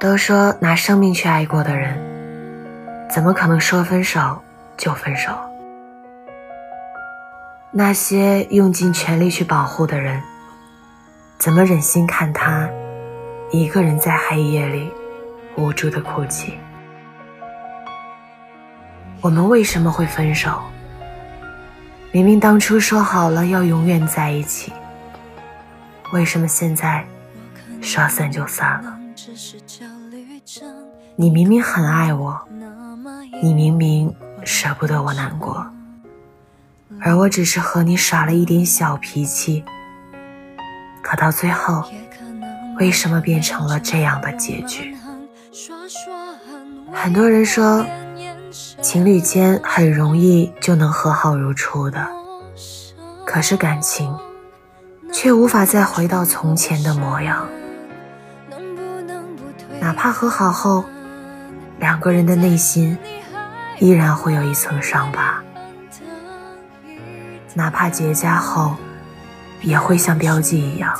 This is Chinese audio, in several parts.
都说拿生命去爱过的人，怎么可能说分手就分手？那些用尽全力去保护的人，怎么忍心看他一个人在黑夜里无助的哭泣？我们为什么会分手？明明当初说好了要永远在一起，为什么现在说散就散了？你明明很爱我，你明明舍不得我难过。而我只是和你耍了一点小脾气，可到最后，为什么变成了这样的结局？很多人说，情侣间很容易就能和好如初的，可是感情却无法再回到从前的模样。哪怕和好后，两个人的内心依然会有一层伤疤。哪怕结痂后，也会像标记一样，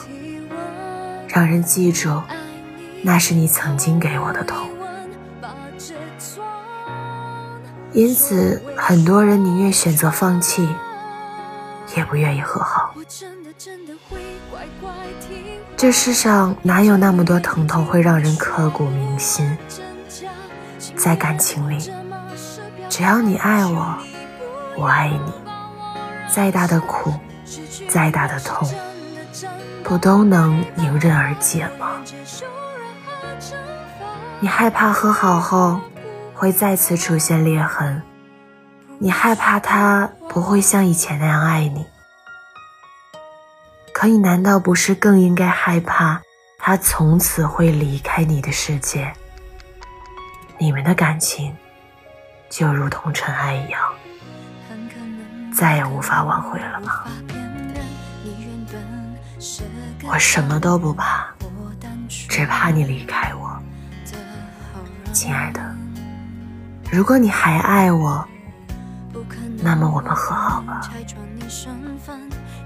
让人记住，那是你曾经给我的痛。因此，很多人宁愿选择放弃，也不愿意和好。这世上哪有那么多疼痛会让人刻骨铭心？在感情里，只要你爱我，我爱你。再大的苦，再大的痛，不都能迎刃而解吗？你害怕和好后会再次出现裂痕，你害怕他不会像以前那样爱你，可你难道不是更应该害怕他从此会离开你的世界？你们的感情就如同尘埃一样。再也无法挽回了吗？我什么都不怕，只怕你离开我。亲爱的，如果你还爱我，那么我们和好吧。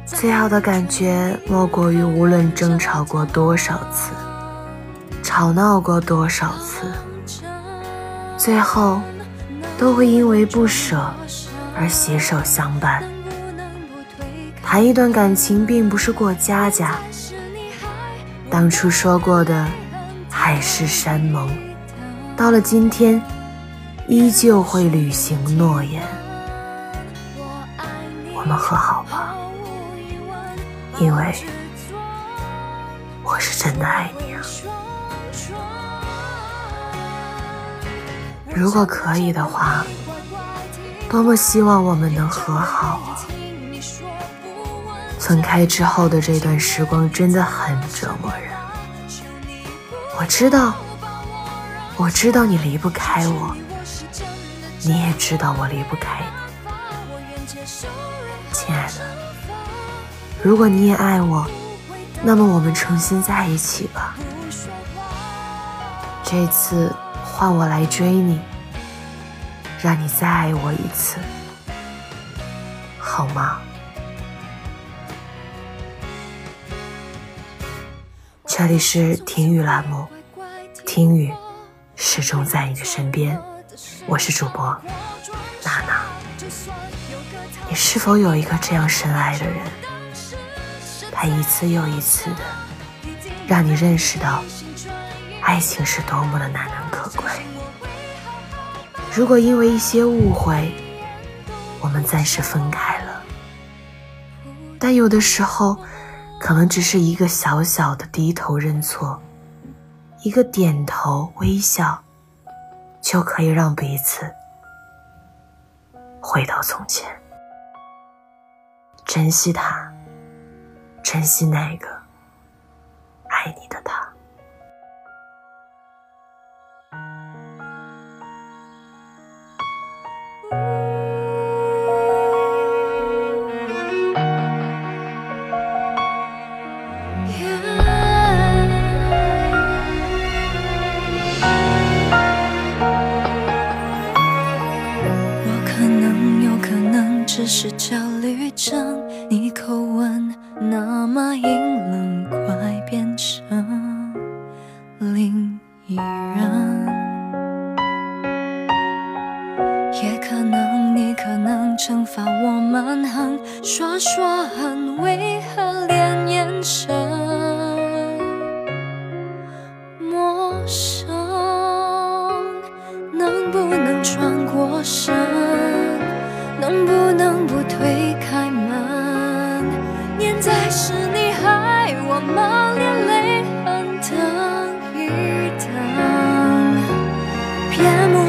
最好的感觉莫过于无论争吵过多少次，吵闹过多少次，最后都会因为不舍。而携手相伴，谈一段感情并不是过家家。当初说过的海誓山盟，到了今天，依旧会履行诺言。我们和好吧，因为我是真的爱你啊。如果可以的话。多么希望我们能和好啊！分开之后的这段时光真的很折磨人。我知道，我知道你离不开我，你也知道我离不开你。亲爱的，如果你也爱我，那么我们重新在一起吧。这次换我来追你。让你再爱我一次，好吗？这里是听雨栏目，听雨始终在你的身边，我是主播娜娜。你是否有一个这样深爱的人？他一次又一次的让你认识到，爱情是多么的难能可贵。如果因为一些误会，我们暂时分开了，但有的时候，可能只是一个小小的低头认错，一个点头微笑，就可以让彼此回到从前。珍惜他，珍惜那个爱你的他。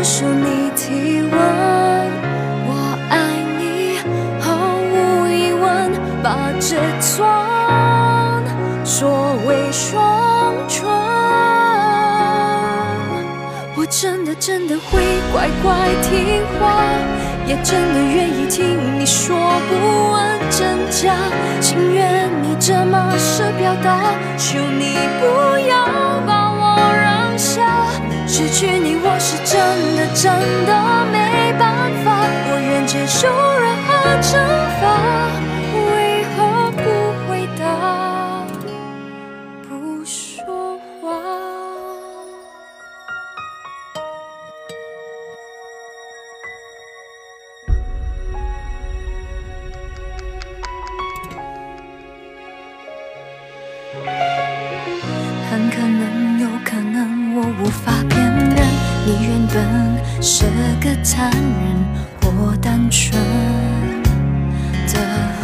别目数你体温。我爱你，毫无疑问，把这段作为双唇。我真的真的会乖乖听话，也真的愿意听你说不问真假，情愿你这么是表达，求你不要把。是真的真的没办法，我愿接受任何惩罚，本是个残忍或单纯的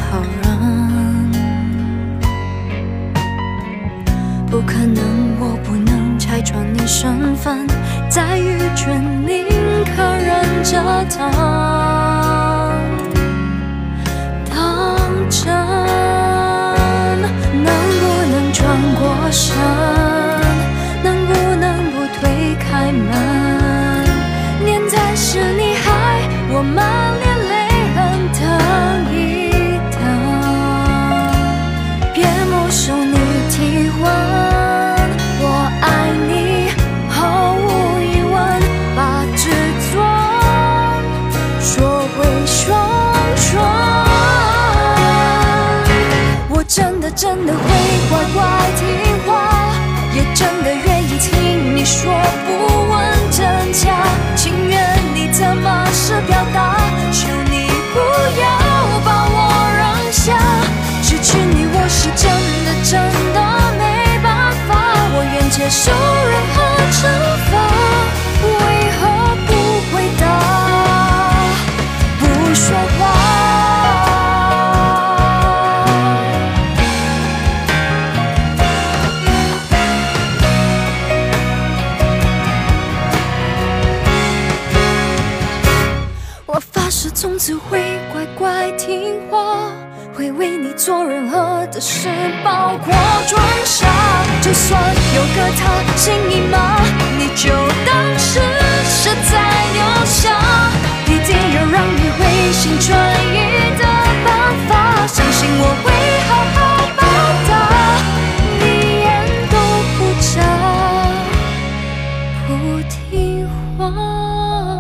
好人，不可能，我不能拆穿你身份，再愚蠢，宁可忍着疼。真的会乖乖听话，也真的愿意听你说不问真假，情愿你怎么是表达，求你不要把我扔下。失去你我是真的真的没办法，我愿接受是包括装傻就算有个他心已吗你就当是是在留下一定要让你回心转意的办法相信我会好好报答你眼都不眨不听话。